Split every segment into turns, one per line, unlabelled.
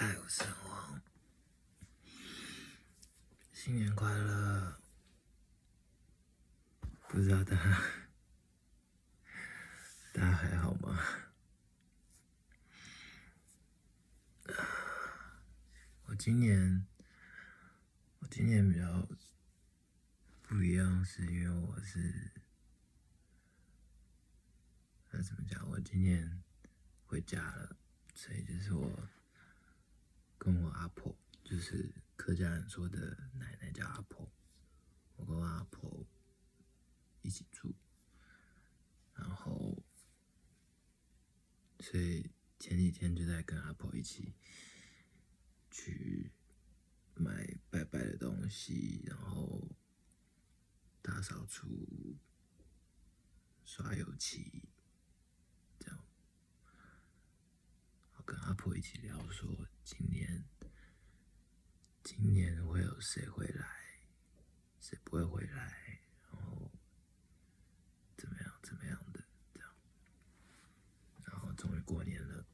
爱，我是王，新年快乐！不知道大家大家还好吗？我今年我今年比较不一样，是因为我是那怎么讲？我今年回家了，所以就是我。跟我阿婆，就是客家人说的奶奶叫阿婆，我跟我阿婆一起住，然后，所以前几天就在跟阿婆一起去买拜拜的东西，然后大扫除、刷油漆，这样，我一起聊说。今年，今年会有谁会来，谁不会回来，然后怎么样怎么样的这样，然后终于过年了，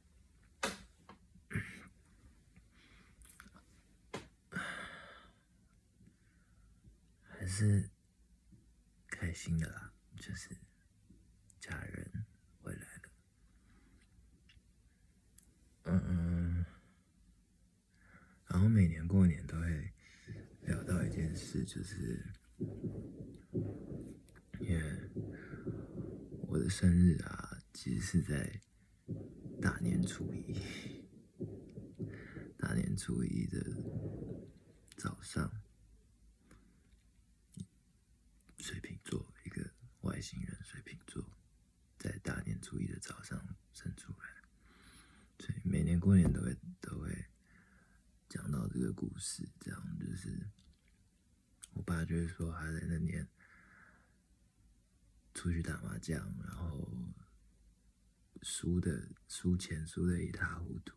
还是开心的啦，就是家人回来了，嗯嗯。然后每年过年都会聊到一件事，就是因为我的生日啊，其实是在大年初一，大年初一的早上，水瓶座一个外星人水瓶座，在大年初一的早上生出来，所以每年过年都会。事，这样就是我爸就是说他在那年出去打麻将，然后输的输钱输的一塌糊涂，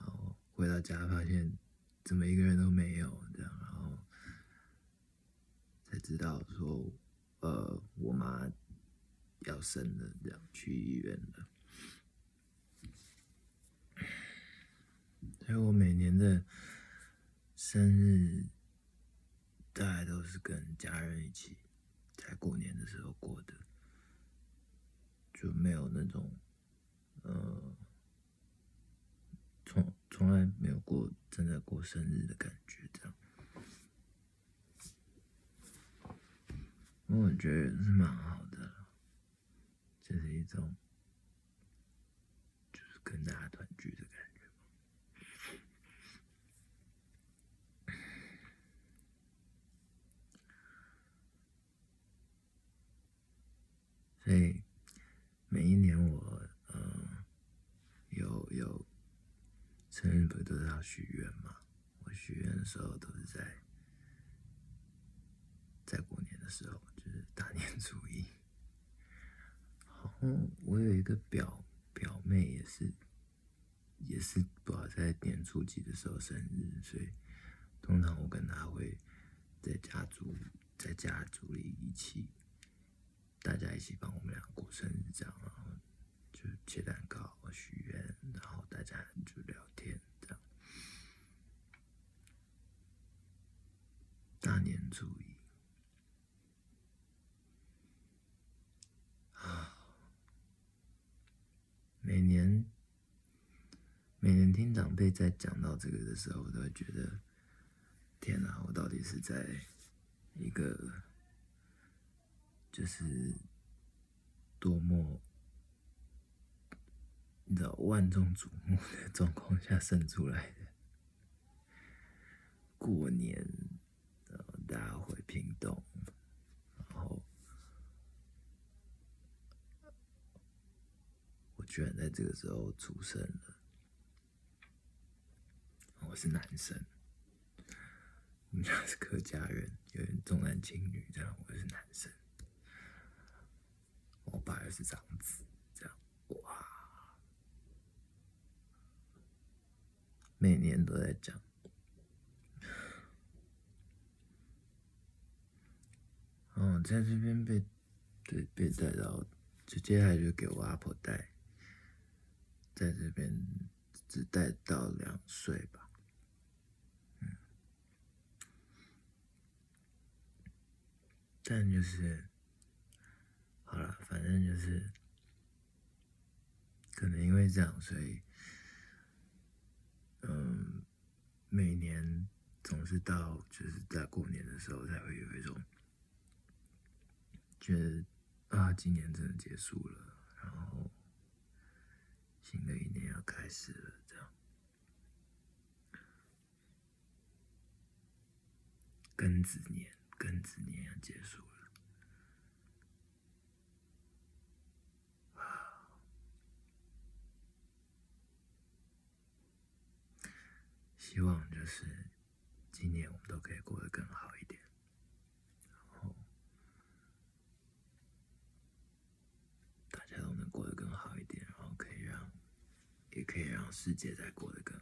然后回到家发现怎么一个人都没有，这样然后才知道说呃我妈要生了，这样去医院了。所以我每年的生日，大概都是跟家人一起在过年的时候过的，就没有那种，呃，从从来没有过真的过生日的感觉，这样。我觉得是蛮好的，这是一种，就是跟大家团聚的感觉。所以每一年我嗯有有生日不是都是要许愿嘛？我许愿的时候都是在在过年的时候，就是大年初一。然后我有一个表表妹也是也是不知道在年初几的时候生日，所以通常我跟她会在家族在家族里一起。大家一起帮我们俩过生日，这样，然后就切蛋糕、许愿，然后大家就聊天，这样。大年初一啊，每年每年听长辈在讲到这个的时候，我都会觉得，天哪，我到底是在一个。就是多么你知道万众瞩目的状况下生出来的。过年，然后大家回屏东，然后我居然在这个时候出生了。我是男生，我们家是客家人，有点重男轻女，这样我是男生。爸也是长子，这样哇，每年都在讲。哦，在这边被对被带到，就接下来就给我阿婆带，在这边只带到两岁吧。嗯，但就是好了，反正就是可能因为这样，所以嗯，每年总是到就是在过年的时候才会有一种觉得啊，今年真的结束了，然后。新的一年要开始了，这样，庚子年，庚子年要结束了，希望就是今年我们都可以过得更好一点，然后大家都能过得更好一点。然后可以让也可以让世界再过得更。